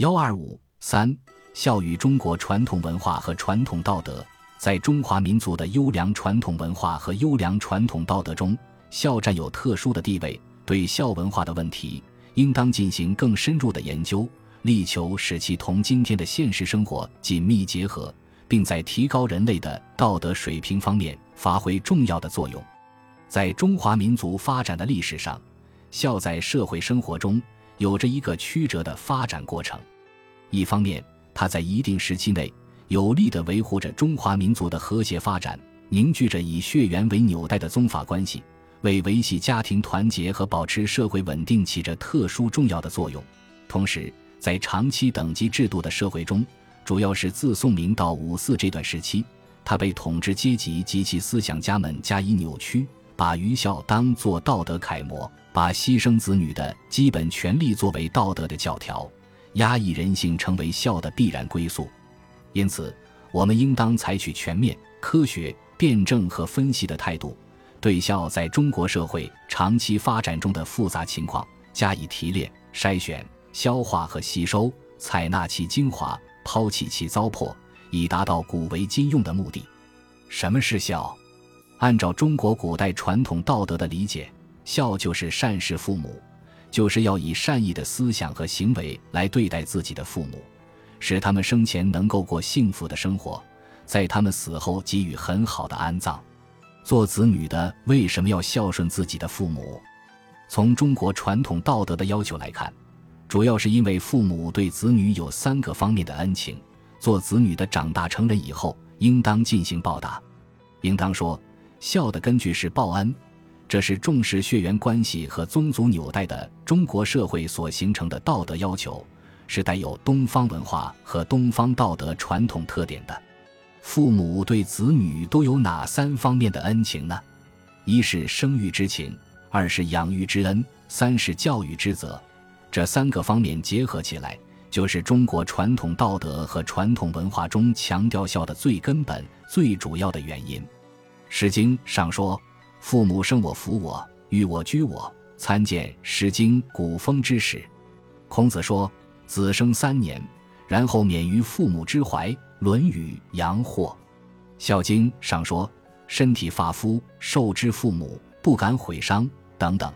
幺二五三，孝与中国传统文化和传统道德，在中华民族的优良传统文化和优良传统道德中，孝占有特殊的地位。对孝文化的问题，应当进行更深入的研究，力求使其同今天的现实生活紧密结合，并在提高人类的道德水平方面发挥重要的作用。在中华民族发展的历史上，孝在社会生活中有着一个曲折的发展过程。一方面，它在一定时期内有力地维护着中华民族的和谐发展，凝聚着以血缘为纽带的宗法关系，为维系家庭团结和保持社会稳定起着特殊重要的作用。同时，在长期等级制度的社会中，主要是自宋明到五四这段时期，它被统治阶级及其思想家们加以扭曲，把愚孝当作道德楷模，把牺牲子女的基本权利作为道德的教条。压抑人性成为孝的必然归宿，因此，我们应当采取全面、科学、辩证和分析的态度，对孝在中国社会长期发展中的复杂情况加以提炼、筛选、消化和吸收，采纳其精华，抛弃其糟粕，以达到古为今用的目的。什么是孝？按照中国古代传统道德的理解，孝就是善事父母。就是要以善意的思想和行为来对待自己的父母，使他们生前能够过幸福的生活，在他们死后给予很好的安葬。做子女的为什么要孝顺自己的父母？从中国传统道德的要求来看，主要是因为父母对子女有三个方面的恩情。做子女的长大成人以后，应当进行报答。应当说，孝的根据是报恩。这是重视血缘关系和宗族纽带的中国社会所形成的道德要求，是带有东方文化和东方道德传统特点的。父母对子女都有哪三方面的恩情呢？一是生育之情，二是养育之恩，三是教育之责。这三个方面结合起来，就是中国传统道德和传统文化中强调孝的最根本、最主要的原因。《诗经》上说。父母生我服我育我居我，参见《诗经·古风之始》。孔子说：“子生三年，然后免于父母之怀。”《论语·阳货》。《孝经》上说：“身体发肤，受之父母，不敢毁伤。”等等，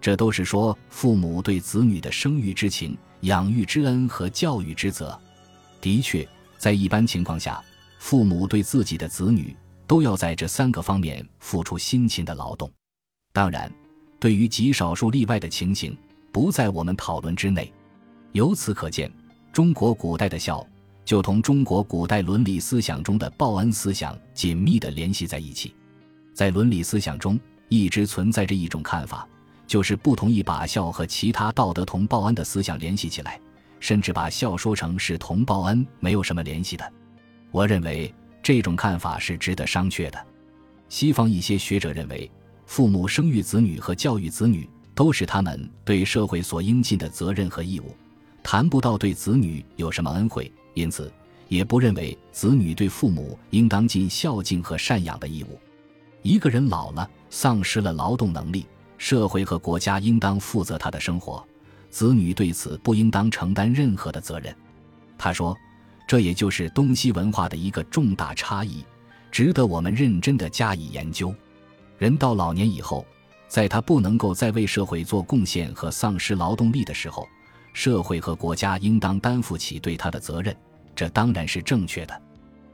这都是说父母对子女的生育之情、养育之恩和教育之责。的确，在一般情况下，父母对自己的子女。都要在这三个方面付出辛勤的劳动，当然，对于极少数例外的情形，不在我们讨论之内。由此可见，中国古代的孝就同中国古代伦理思想中的报恩思想紧密地联系在一起。在伦理思想中，一直存在着一种看法，就是不同意把孝和其他道德同报恩的思想联系起来，甚至把孝说成是同报恩没有什么联系的。我认为。这种看法是值得商榷的。西方一些学者认为，父母生育子女和教育子女都是他们对社会所应尽的责任和义务，谈不到对子女有什么恩惠，因此也不认为子女对父母应当尽孝敬和赡养的义务。一个人老了，丧失了劳动能力，社会和国家应当负责他的生活，子女对此不应当承担任何的责任。他说。这也就是东西文化的一个重大差异，值得我们认真的加以研究。人到老年以后，在他不能够再为社会做贡献和丧失劳动力的时候，社会和国家应当担负起对他的责任，这当然是正确的。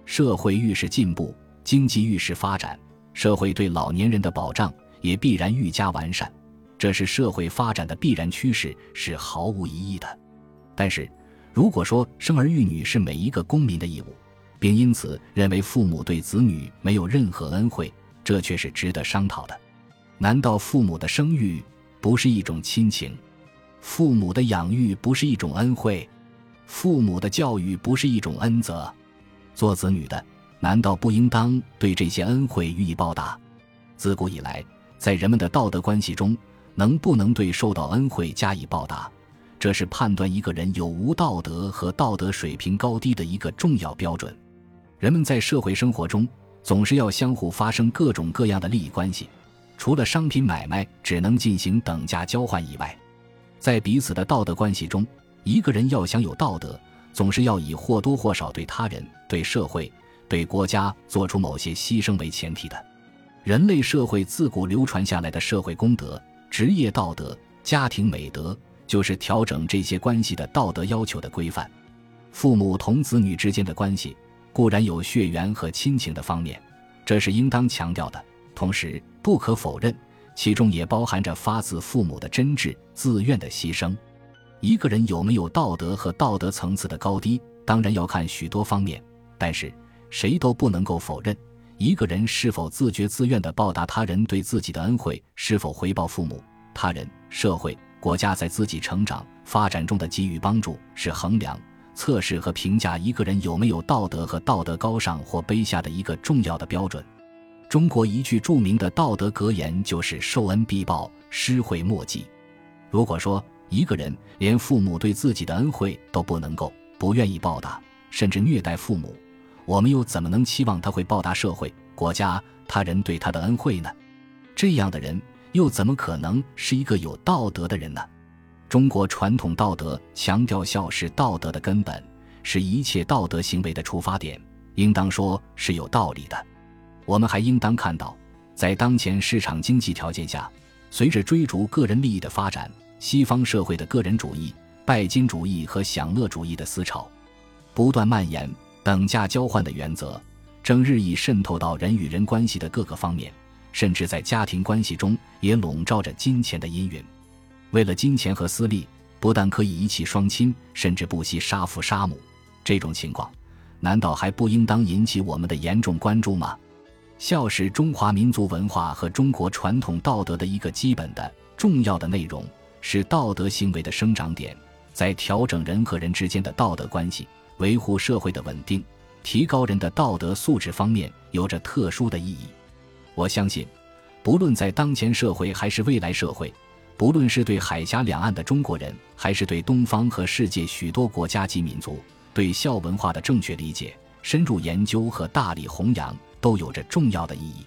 社会愈是进步，经济愈是发展，社会对老年人的保障也必然愈加完善，这是社会发展的必然趋势，是毫无疑义的。但是，如果说生儿育女是每一个公民的义务，并因此认为父母对子女没有任何恩惠，这却是值得商讨的。难道父母的生育不是一种亲情？父母的养育不是一种恩惠？父母的教育不是一种恩泽？做子女的难道不应当对这些恩惠予以报答？自古以来，在人们的道德关系中，能不能对受到恩惠加以报答？这是判断一个人有无道德和道德水平高低的一个重要标准。人们在社会生活中总是要相互发生各种各样的利益关系，除了商品买卖只能进行等价交换以外，在彼此的道德关系中，一个人要想有道德，总是要以或多或少对他人、对社会、对国家做出某些牺牲为前提的。人类社会自古流传下来的社会公德、职业道德、家庭美德，就是调整这些关系的道德要求的规范。父母同子女之间的关系，固然有血缘和亲情的方面，这是应当强调的。同时，不可否认，其中也包含着发自父母的真挚、自愿的牺牲。一个人有没有道德和道德层次的高低，当然要看许多方面。但是，谁都不能够否认，一个人是否自觉自愿地报答他人对自己的恩惠，是否回报父母、他人、社会、国家在自己成长发展中的给予帮助，是衡量、测试和评价一个人有没有道德和道德高尚或卑下的一个重要的标准。中国一句著名的道德格言就是“受恩必报，施惠莫及”。如果说，一个人连父母对自己的恩惠都不能够、不愿意报答，甚至虐待父母，我们又怎么能期望他会报答社会、国家、他人对他的恩惠呢？这样的人又怎么可能是一个有道德的人呢？中国传统道德强调孝是道德的根本，是一切道德行为的出发点，应当说是有道理的。我们还应当看到，在当前市场经济条件下，随着追逐个人利益的发展。西方社会的个人主义、拜金主义和享乐主义的思潮不断蔓延，等价交换的原则正日益渗透到人与人关系的各个方面，甚至在家庭关系中也笼罩着金钱的阴云。为了金钱和私利，不但可以遗弃双亲，甚至不惜杀父杀母。这种情况，难道还不应当引起我们的严重关注吗？孝是中华民族文化和中国传统道德的一个基本的、重要的内容。是道德行为的生长点，在调整人和人之间的道德关系、维护社会的稳定、提高人的道德素质方面有着特殊的意义。我相信，不论在当前社会还是未来社会，不论是对海峡两岸的中国人，还是对东方和世界许多国家及民族，对孝文化的正确理解、深入研究和大力弘扬，都有着重要的意义。